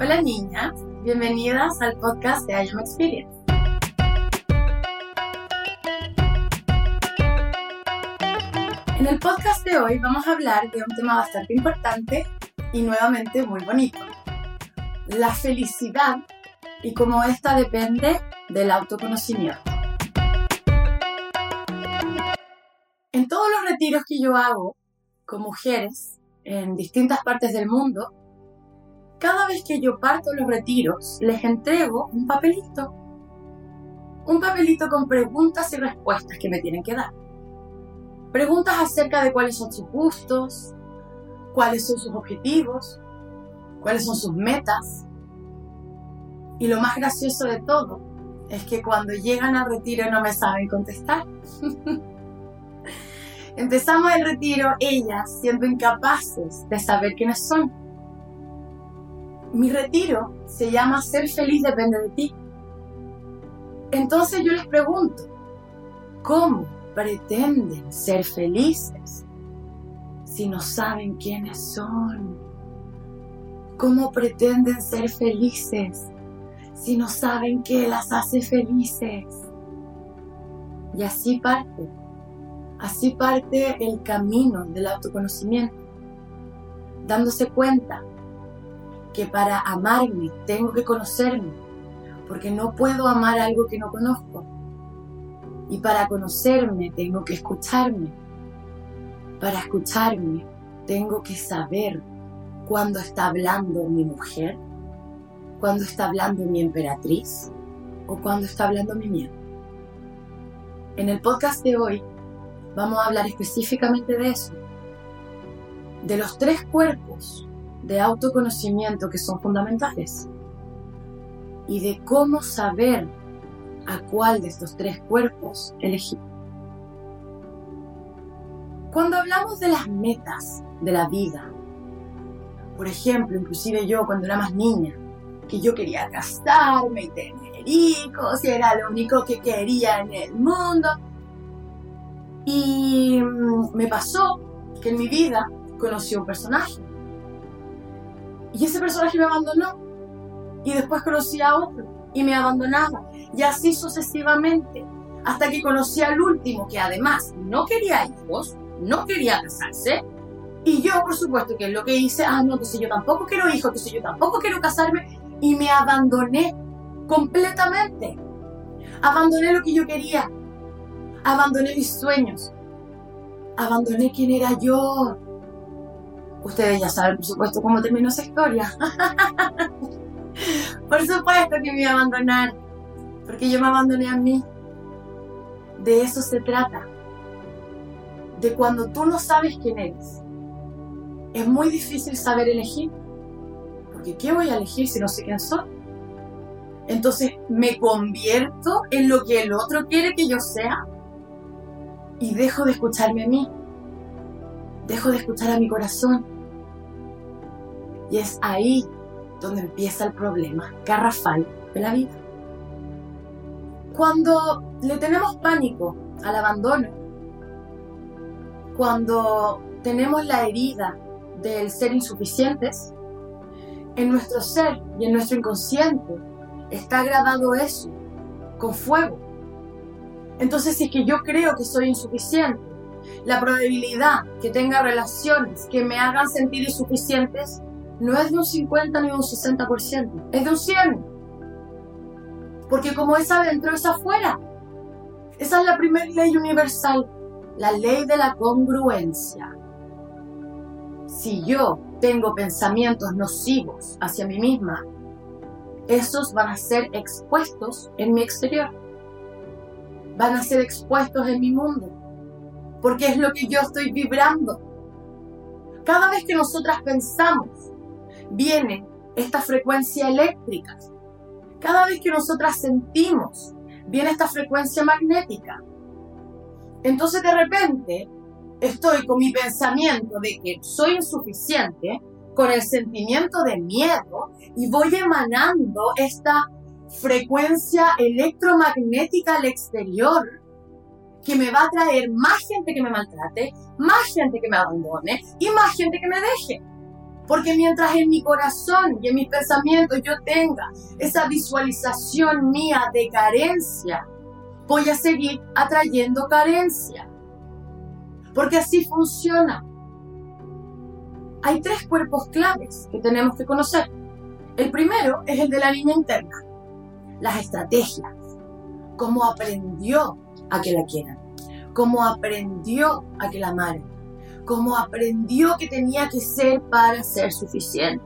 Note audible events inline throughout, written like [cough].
Hola niñas, bienvenidas al podcast de I Am Experience. En el podcast de hoy vamos a hablar de un tema bastante importante y nuevamente muy bonito. La felicidad y cómo esta depende del autoconocimiento. En todos los retiros que yo hago con mujeres en distintas partes del mundo, cada vez que yo parto los retiros, les entrego un papelito. Un papelito con preguntas y respuestas que me tienen que dar. Preguntas acerca de cuáles son sus gustos, cuáles son sus objetivos, cuáles son sus metas. Y lo más gracioso de todo es que cuando llegan al retiro no me saben contestar. [laughs] Empezamos el retiro ellas siendo incapaces de saber quiénes son. Mi retiro se llama Ser feliz depende de ti. Entonces yo les pregunto, ¿cómo pretenden ser felices si no saben quiénes son? ¿Cómo pretenden ser felices si no saben qué las hace felices? Y así parte, así parte el camino del autoconocimiento, dándose cuenta que para amarme tengo que conocerme, porque no puedo amar algo que no conozco. Y para conocerme tengo que escucharme. Para escucharme tengo que saber cuándo está hablando mi mujer, cuándo está hablando mi emperatriz o cuándo está hablando mi miedo. En el podcast de hoy vamos a hablar específicamente de eso, de los tres cuerpos de autoconocimiento que son fundamentales y de cómo saber a cuál de estos tres cuerpos elegir. Cuando hablamos de las metas de la vida, por ejemplo, inclusive yo cuando era más niña, que yo quería casarme y tener hijos y era lo único que quería en el mundo. Y mm, me pasó que en mi vida conocí un personaje. Y ese personaje me abandonó. Y después conocí a otro y me abandonaba. Y así sucesivamente, hasta que conocí al último, que además no quería hijos, no quería casarse. Y yo, por supuesto, que es lo que hice, ah, no, entonces yo tampoco quiero hijos, entonces yo tampoco quiero casarme. Y me abandoné completamente. Abandoné lo que yo quería. Abandoné mis sueños. Abandoné quién era yo. Ustedes ya saben, por supuesto, cómo terminó esa historia. [laughs] Por supuesto que me iba a abandonar, porque yo me abandoné a mí. De eso se trata. De cuando tú no sabes quién eres. Es muy difícil saber elegir. Porque ¿qué voy a elegir si no sé quién soy? Entonces me convierto en lo que el otro quiere que yo sea. Y dejo de escucharme a mí. Dejo de escuchar a mi corazón. Y es ahí donde empieza el problema garrafal de la vida. Cuando le tenemos pánico al abandono, cuando tenemos la herida del ser insuficientes, en nuestro ser y en nuestro inconsciente está grabado eso con fuego. Entonces, si es que yo creo que soy insuficiente, la probabilidad que tenga relaciones que me hagan sentir insuficientes no es de un 50 ni de un 60%, es de un 100. Porque como es adentro, es afuera. Esa es la primera ley universal, la ley de la congruencia. Si yo tengo pensamientos nocivos hacia mí misma, esos van a ser expuestos en mi exterior. Van a ser expuestos en mi mundo. Porque es lo que yo estoy vibrando. Cada vez que nosotras pensamos viene esta frecuencia eléctrica. Cada vez que nosotras sentimos, viene esta frecuencia magnética. Entonces de repente estoy con mi pensamiento de que soy insuficiente, con el sentimiento de miedo y voy emanando esta frecuencia electromagnética al exterior que me va a traer más gente que me maltrate, más gente que me abandone y más gente que me deje. Porque mientras en mi corazón y en mis pensamientos yo tenga esa visualización mía de carencia, voy a seguir atrayendo carencia. Porque así funciona. Hay tres cuerpos claves que tenemos que conocer. El primero es el de la niña interna, las estrategias, cómo aprendió a que la quieran, cómo aprendió a que la amaren, cómo aprendió que tenía que ser para ser suficiente.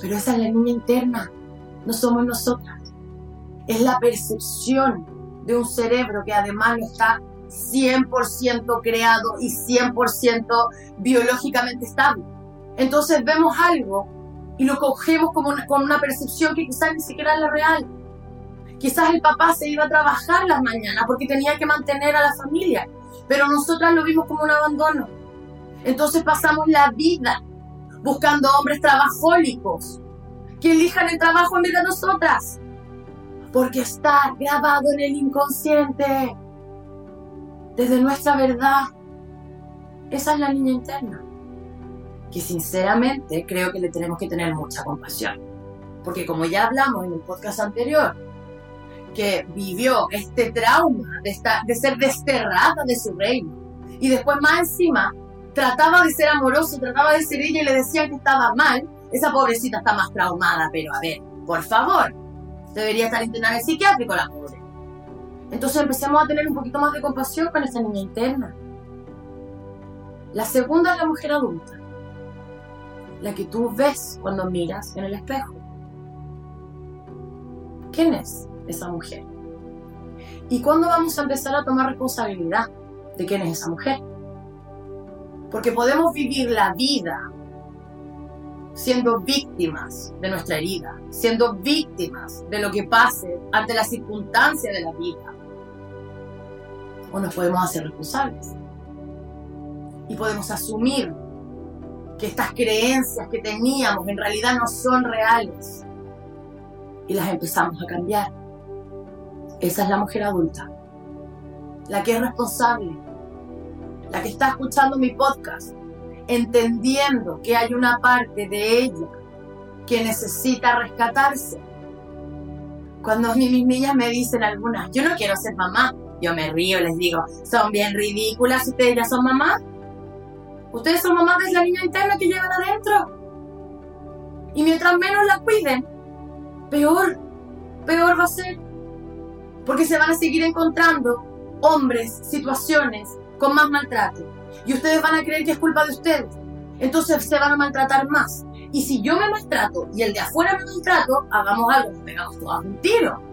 Pero esa es la niña interna, no somos nosotras. Es la percepción de un cerebro que además no está 100% creado y 100% biológicamente estable. Entonces vemos algo y lo cogemos como con una percepción que quizás ni siquiera es la real. Quizás el papá se iba a trabajar las mañanas porque tenía que mantener a la familia, pero nosotras lo vimos como un abandono. Entonces pasamos la vida buscando hombres trabajólicos que elijan el trabajo en vez de nosotras, porque está grabado en el inconsciente desde nuestra verdad. Esa es la niña interna, que sinceramente creo que le tenemos que tener mucha compasión. Porque como ya hablamos en el podcast anterior, que vivió este trauma de, estar, de ser desterrada de su reino, y después más encima trataba de ser amoroso, trataba de ser ella y le decían que estaba mal, esa pobrecita está más traumada, pero a ver, por favor, debería estar internada en el psiquiátrico la pobre. Entonces empecemos a tener un poquito más de compasión con esa niña interna. La segunda es la mujer adulta, la que tú ves cuando miras en el espejo. ¿Quién es esa mujer? ¿Y cuándo vamos a empezar a tomar responsabilidad de quién es esa mujer? Porque podemos vivir la vida siendo víctimas de nuestra herida, siendo víctimas de lo que pase ante la circunstancia de la vida o nos podemos hacer responsables. Y podemos asumir que estas creencias que teníamos en realidad no son reales. Y las empezamos a cambiar. Esa es la mujer adulta. La que es responsable. La que está escuchando mi podcast. Entendiendo que hay una parte de ella que necesita rescatarse. Cuando mis niñas me dicen algunas, yo no quiero ser mamá, yo me río, les digo, son bien ridículas, ustedes ya son mamás. Ustedes son mamás de la niña interna que llevan adentro. Y mientras menos la cuiden, peor, peor va a ser. Porque se van a seguir encontrando hombres, situaciones con más maltrato. Y ustedes van a creer que es culpa de ustedes. Entonces se van a maltratar más. Y si yo me maltrato y el de afuera me maltrato, hagamos algo, pegamos todos un tiro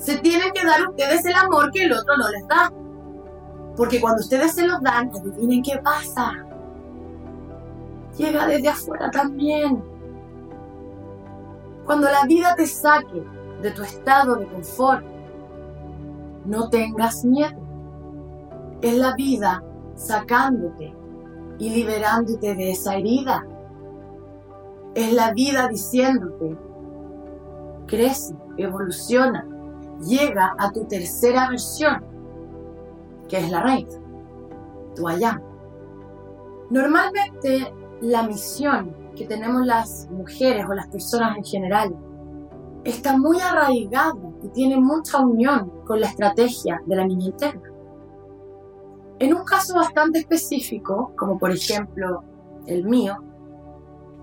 se tienen que dar ustedes el amor que el otro no les da. Porque cuando ustedes se los dan, adivinen qué pasa. Llega desde afuera también. Cuando la vida te saque de tu estado de confort, no tengas miedo. Es la vida sacándote y liberándote de esa herida. Es la vida diciéndote, crece, evoluciona, llega a tu tercera versión, que es la raíz, tu allá. Normalmente la misión que tenemos las mujeres o las personas en general está muy arraigada y tiene mucha unión con la estrategia de la niña interna. En un caso bastante específico, como por ejemplo el mío,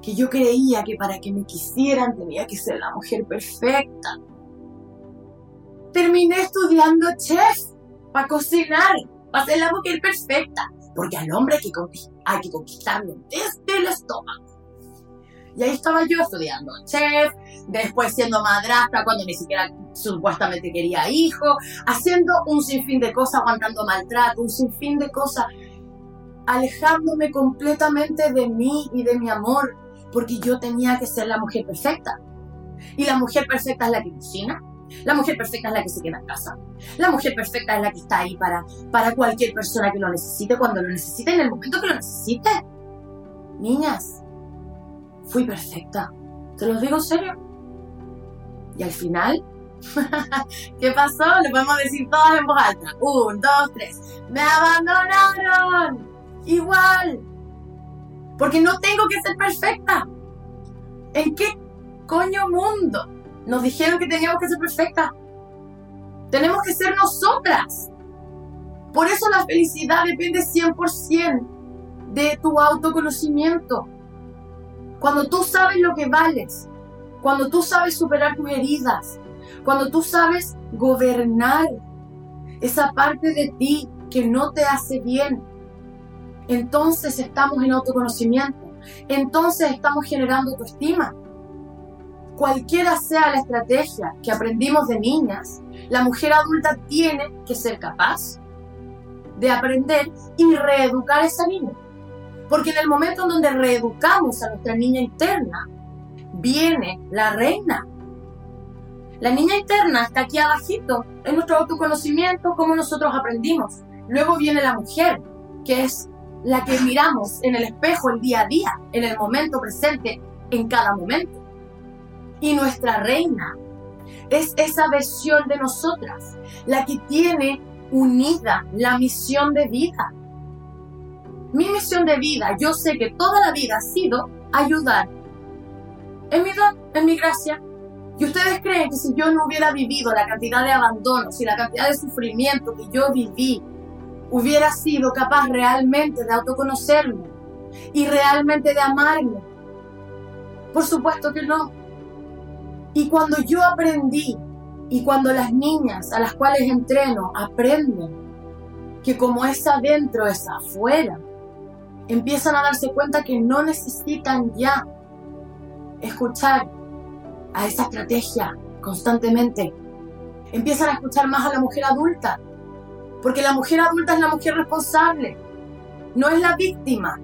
que yo creía que para que me quisieran tenía que ser la mujer perfecta, terminé estudiando chef para cocinar, para ser la mujer perfecta, porque al hombre hay que conquistarlo desde el estómago. Y ahí estaba yo estudiando chef, después siendo madrastra cuando ni siquiera supuestamente quería hijo, haciendo un sinfín de cosas, aguantando maltrato, un sinfín de cosas, alejándome completamente de mí y de mi amor, porque yo tenía que ser la mujer perfecta. Y la mujer perfecta es la que cocina, la mujer perfecta es la que se queda en casa. La mujer perfecta es la que está ahí para, para cualquier persona que lo necesite, cuando lo necesite, en el momento que lo necesite. Niñas, fui perfecta. Te lo digo en serio. Y al final, [laughs] ¿qué pasó? Lo podemos decir todas en voz alta. Un, dos, tres. ¡Me abandonaron! Igual. Porque no tengo que ser perfecta. ¿En qué coño mundo nos dijeron que teníamos que ser perfectas? Tenemos que ser nosotras. Por eso la felicidad depende 100% de tu autoconocimiento. Cuando tú sabes lo que vales, cuando tú sabes superar tus heridas, cuando tú sabes gobernar esa parte de ti que no te hace bien, entonces estamos en autoconocimiento, entonces estamos generando autoestima. Cualquiera sea la estrategia que aprendimos de niñas, la mujer adulta tiene que ser capaz de aprender y reeducar a esa niña. Porque en el momento en donde reeducamos a nuestra niña interna, viene la reina. La niña interna está aquí abajito, en nuestro autoconocimiento, como nosotros aprendimos. Luego viene la mujer, que es la que miramos en el espejo el día a día, en el momento presente, en cada momento. Y nuestra reina es esa versión de nosotras, la que tiene unida la misión de vida. Mi misión de vida, yo sé que toda la vida ha sido ayudar. En mi don, en mi gracia. Y ustedes creen que si yo no hubiera vivido la cantidad de abandonos y la cantidad de sufrimiento que yo viví, hubiera sido capaz realmente de autoconocerme y realmente de amarme. Por supuesto que no. Y cuando yo aprendí, y cuando las niñas a las cuales entreno aprenden que como es adentro es afuera, empiezan a darse cuenta que no necesitan ya escuchar a esa estrategia constantemente. Empiezan a escuchar más a la mujer adulta, porque la mujer adulta es la mujer responsable, no es la víctima.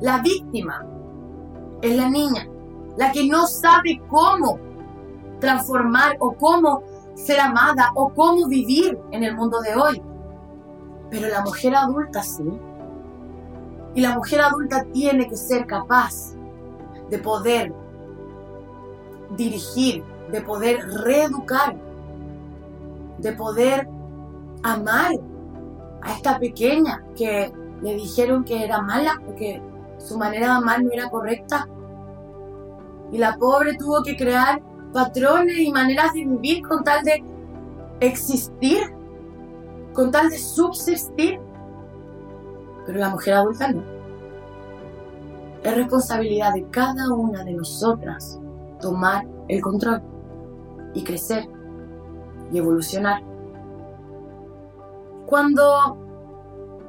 La víctima es la niña la que no sabe cómo transformar o cómo ser amada o cómo vivir en el mundo de hoy. Pero la mujer adulta sí. Y la mujer adulta tiene que ser capaz de poder dirigir, de poder reeducar, de poder amar a esta pequeña que le dijeron que era mala porque su manera de amar no era correcta y la pobre tuvo que crear patrones y maneras de vivir con tal de existir, con tal de subsistir. Pero la mujer adulta no. Es responsabilidad de cada una de nosotras tomar el control y crecer y evolucionar. Cuando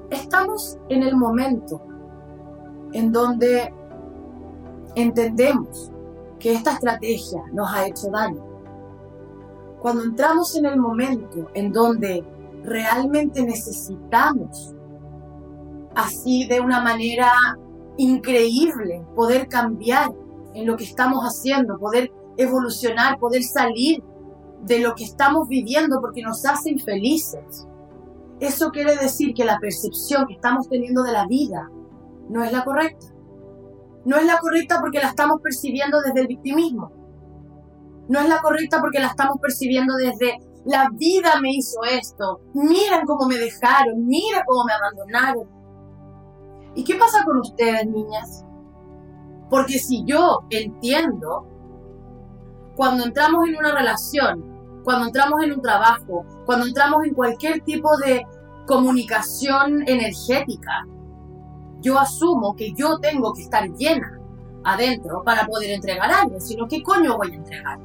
estamos en el momento en donde entendemos que esta estrategia nos ha hecho daño. Cuando entramos en el momento en donde realmente necesitamos, así de una manera increíble, poder cambiar en lo que estamos haciendo, poder evolucionar, poder salir de lo que estamos viviendo porque nos hace infelices. Eso quiere decir que la percepción que estamos teniendo de la vida no es la correcta no es la correcta porque la estamos percibiendo desde el victimismo. No es la correcta porque la estamos percibiendo desde la vida me hizo esto. Miren cómo me dejaron, mira cómo me abandonaron. ¿Y qué pasa con ustedes, niñas? Porque si yo entiendo, cuando entramos en una relación, cuando entramos en un trabajo, cuando entramos en cualquier tipo de comunicación energética, yo asumo que yo tengo que estar llena adentro para poder entregar algo, sino ¿qué coño voy a entregar?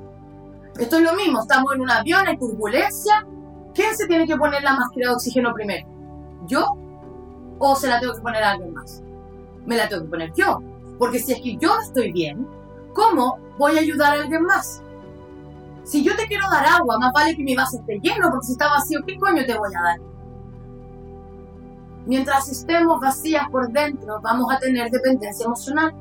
Esto es lo mismo, estamos en un avión, hay turbulencia, ¿quién se tiene que poner la máscara de oxígeno primero? ¿Yo? ¿O se la tengo que poner a alguien más? Me la tengo que poner yo, porque si es que yo estoy bien, ¿cómo voy a ayudar a alguien más? Si yo te quiero dar agua, más vale que mi vaso esté lleno, porque si está vacío, ¿qué coño te voy a dar? Mientras estemos vacías por dentro, vamos a tener dependencia emocional.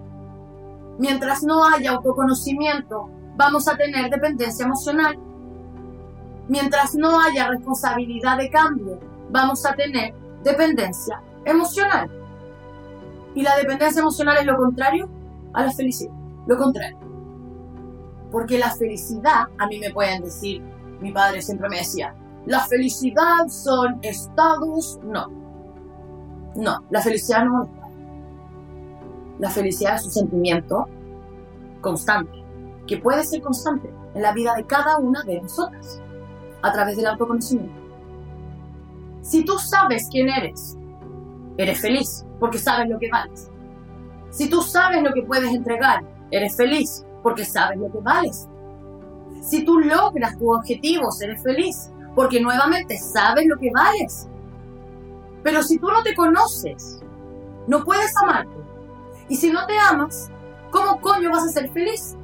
Mientras no haya autoconocimiento, vamos a tener dependencia emocional. Mientras no haya responsabilidad de cambio, vamos a tener dependencia emocional. Y la dependencia emocional es lo contrario a la felicidad. Lo contrario. Porque la felicidad, a mí me pueden decir, mi padre siempre me decía, la felicidad son estados, no. No, la felicidad no La felicidad es un sentimiento constante, que puede ser constante en la vida de cada una de nosotras, a través del autoconocimiento. Si tú sabes quién eres, eres feliz porque sabes lo que vales. Si tú sabes lo que puedes entregar, eres feliz porque sabes lo que vales. Si tú logras tus objetivos, eres feliz porque nuevamente sabes lo que vales. Pero si tú no te conoces, no puedes amarte. Y si no te amas, ¿cómo coño vas a ser feliz?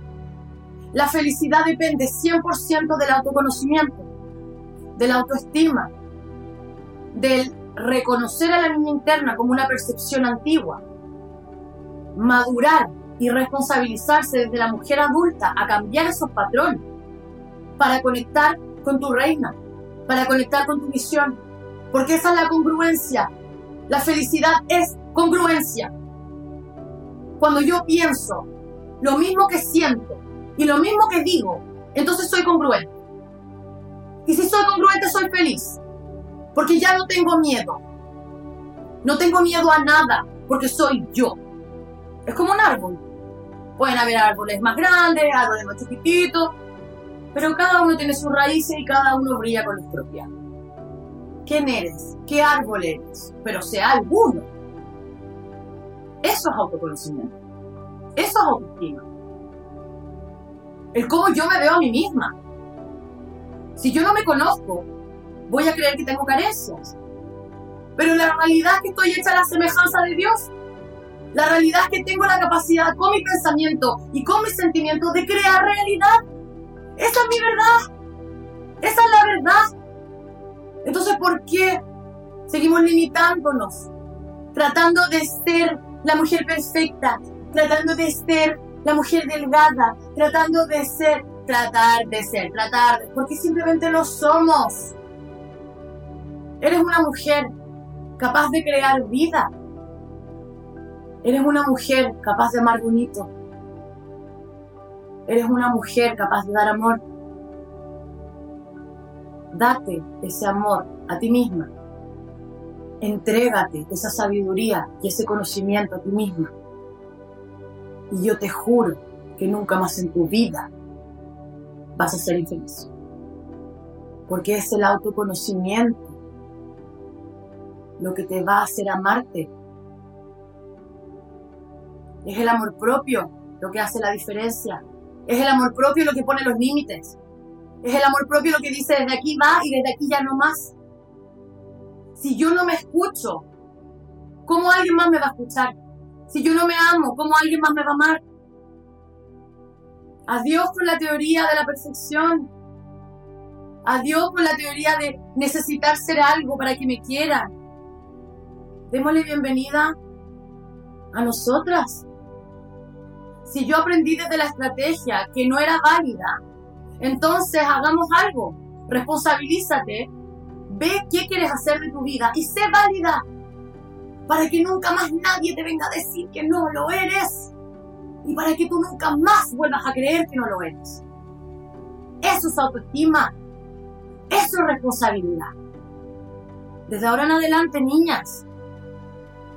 La felicidad depende 100% del autoconocimiento, de la autoestima, del reconocer a la niña interna como una percepción antigua, madurar y responsabilizarse desde la mujer adulta a cambiar esos patrones para conectar con tu reina, para conectar con tu misión, porque esa es la congruencia. La felicidad es congruencia. Cuando yo pienso lo mismo que siento y lo mismo que digo, entonces soy congruente. Y si soy congruente, soy feliz. Porque ya no tengo miedo. No tengo miedo a nada, porque soy yo. Es como un árbol. Pueden haber árboles más grandes, árboles más chiquititos, pero cada uno tiene sus raíces y cada uno brilla con luz propia. ¿Quién eres? ¿Qué árbol eres? Pero sea alguno. Eso es autoconocimiento. Eso es autoestima. El cómo yo me veo a mí misma. Si yo no me conozco, voy a creer que tengo carencias. Pero la realidad es que estoy hecha a la semejanza de Dios. La realidad es que tengo la capacidad con mi pensamiento y con mis sentimientos de crear realidad. Esa es mi verdad. Esa es la verdad. Entonces, ¿por qué seguimos limitándonos? Tratando de ser la mujer perfecta, tratando de ser la mujer delgada, tratando de ser, tratar de ser, tratar, porque simplemente lo somos. Eres una mujer capaz de crear vida. Eres una mujer capaz de amar bonito. Eres una mujer capaz de dar amor. Date ese amor a ti misma. Entrégate esa sabiduría y ese conocimiento a ti misma. Y yo te juro que nunca más en tu vida vas a ser infeliz. Porque es el autoconocimiento lo que te va a hacer amarte. Es el amor propio lo que hace la diferencia. Es el amor propio lo que pone los límites. Es el amor propio lo que dice desde aquí va y desde aquí ya no más. Si yo no me escucho, ¿cómo alguien más me va a escuchar? Si yo no me amo, ¿cómo alguien más me va a amar? Adiós con la teoría de la perfección. Adiós con la teoría de necesitar ser algo para que me quieran. Démosle bienvenida a nosotras. Si yo aprendí desde la estrategia que no era válida, entonces hagamos algo. Responsabilízate. Ve qué quieres hacer de tu vida y sé válida. Para que nunca más nadie te venga a decir que no lo eres. Y para que tú nunca más vuelvas a creer que no lo eres. Eso es autoestima. Eso es responsabilidad. Desde ahora en adelante, niñas,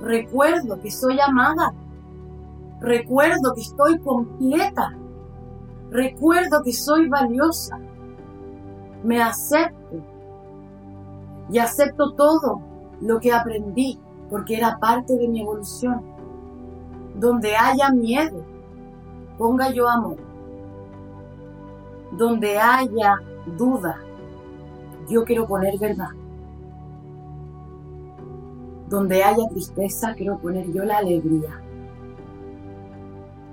Recuerdo que soy amada. Recuerdo que estoy completa. Recuerdo que soy valiosa. Me acepto. Y acepto todo lo que aprendí porque era parte de mi evolución. Donde haya miedo, ponga yo amor. Donde haya duda, yo quiero poner verdad. Donde haya tristeza, quiero poner yo la alegría.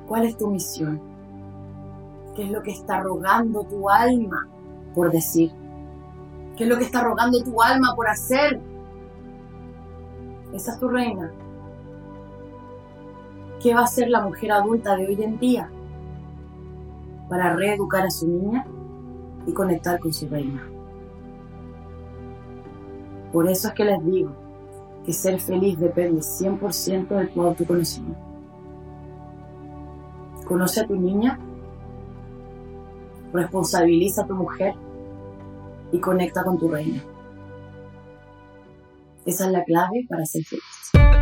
¿Cuál es tu misión? ¿Qué es lo que está rogando tu alma por decir? ¿Qué es lo que está rogando tu alma por hacer? Esa es tu reina. ¿Qué va a hacer la mujer adulta de hoy en día para reeducar a su niña y conectar con su reina? Por eso es que les digo, que ser feliz depende 100% de tu autoconocimiento. Conoce a tu niña, responsabiliza a tu mujer y conecta con tu reina. Esa es la clave para ser feliz.